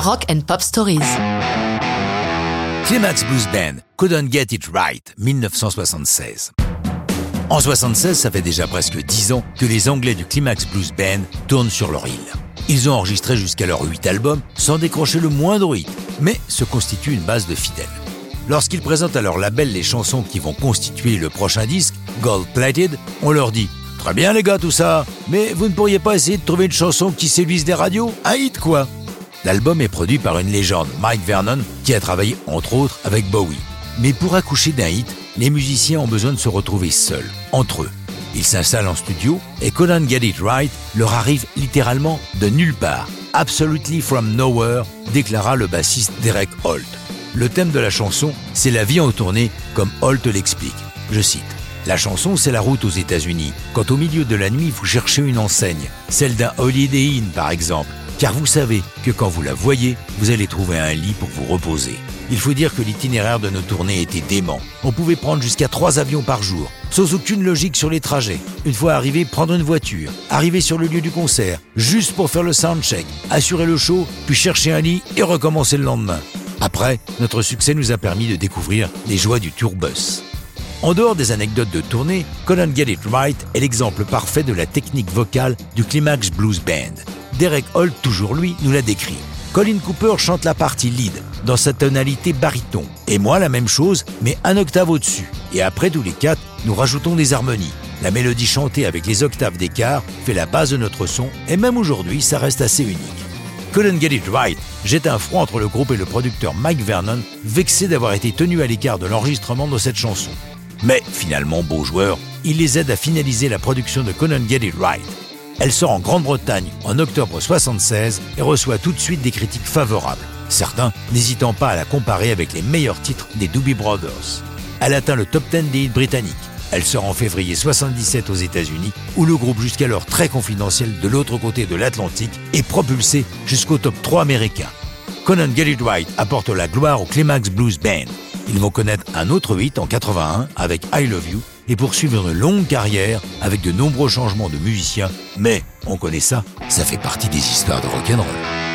Rock and Pop Stories. Climax Blues Band, Couldn't Get It Right, 1976. En 76, ça fait déjà presque 10 ans que les Anglais du Climax Blues Band tournent sur leur île. Ils ont enregistré jusqu'à leur 8 albums sans décrocher le moindre hit, mais se constituent une base de fidèles. Lorsqu'ils présentent à leur label les chansons qui vont constituer le prochain disque, Gold Plated, on leur dit Très bien les gars tout ça, mais vous ne pourriez pas essayer de trouver une chanson qui séduise des radios? Un hit quoi L'album est produit par une légende, Mike Vernon, qui a travaillé entre autres avec Bowie. Mais pour accoucher d'un hit, les musiciens ont besoin de se retrouver seuls, entre eux. Ils s'installent en studio et Couldn't Get It Right leur arrive littéralement de nulle part. Absolutely from nowhere, déclara le bassiste Derek Holt. Le thème de la chanson, c'est la vie en tournée, comme Holt l'explique. Je cite. La chanson, c'est la route aux États-Unis. Quand au milieu de la nuit, vous cherchez une enseigne, celle d'un Holiday Inn par exemple, car vous savez que quand vous la voyez, vous allez trouver un lit pour vous reposer. Il faut dire que l'itinéraire de nos tournées était dément. On pouvait prendre jusqu'à trois avions par jour, sans aucune logique sur les trajets. Une fois arrivé, prendre une voiture, arriver sur le lieu du concert, juste pour faire le soundcheck, assurer le show, puis chercher un lit et recommencer le lendemain. Après, notre succès nous a permis de découvrir les joies du tourbus. En dehors des anecdotes de tournée, Conan Get It Right est l'exemple parfait de la technique vocale du Climax Blues Band. Derek Holt, toujours lui, nous l'a décrit. Colin Cooper chante la partie lead dans sa tonalité baryton, et moi la même chose, mais un octave au-dessus. Et après tous les quatre, nous rajoutons des harmonies. La mélodie chantée avec les octaves d'écart fait la base de notre son, et même aujourd'hui, ça reste assez unique. Couldn't Get It Right jette un froid entre le groupe et le producteur Mike Vernon, vexé d'avoir été tenu à l'écart de l'enregistrement de cette chanson. Mais finalement, beau joueur, il les aide à finaliser la production de Couldn't Get It Right. Elle sort en Grande-Bretagne en octobre 76 et reçoit tout de suite des critiques favorables, certains n'hésitant pas à la comparer avec les meilleurs titres des Doobie Brothers. Elle atteint le top 10 des hits britanniques. Elle sort en février 77 aux États-Unis, où le groupe jusqu'alors très confidentiel de l'autre côté de l'Atlantique est propulsé jusqu'au top 3 américain. Conan Get It apporte la gloire au Climax Blues Band. Ils vont connaître un autre hit en 81 avec I Love You et poursuivre une longue carrière avec de nombreux changements de musiciens. Mais, on connaît ça, ça fait partie des histoires de rock'n'roll.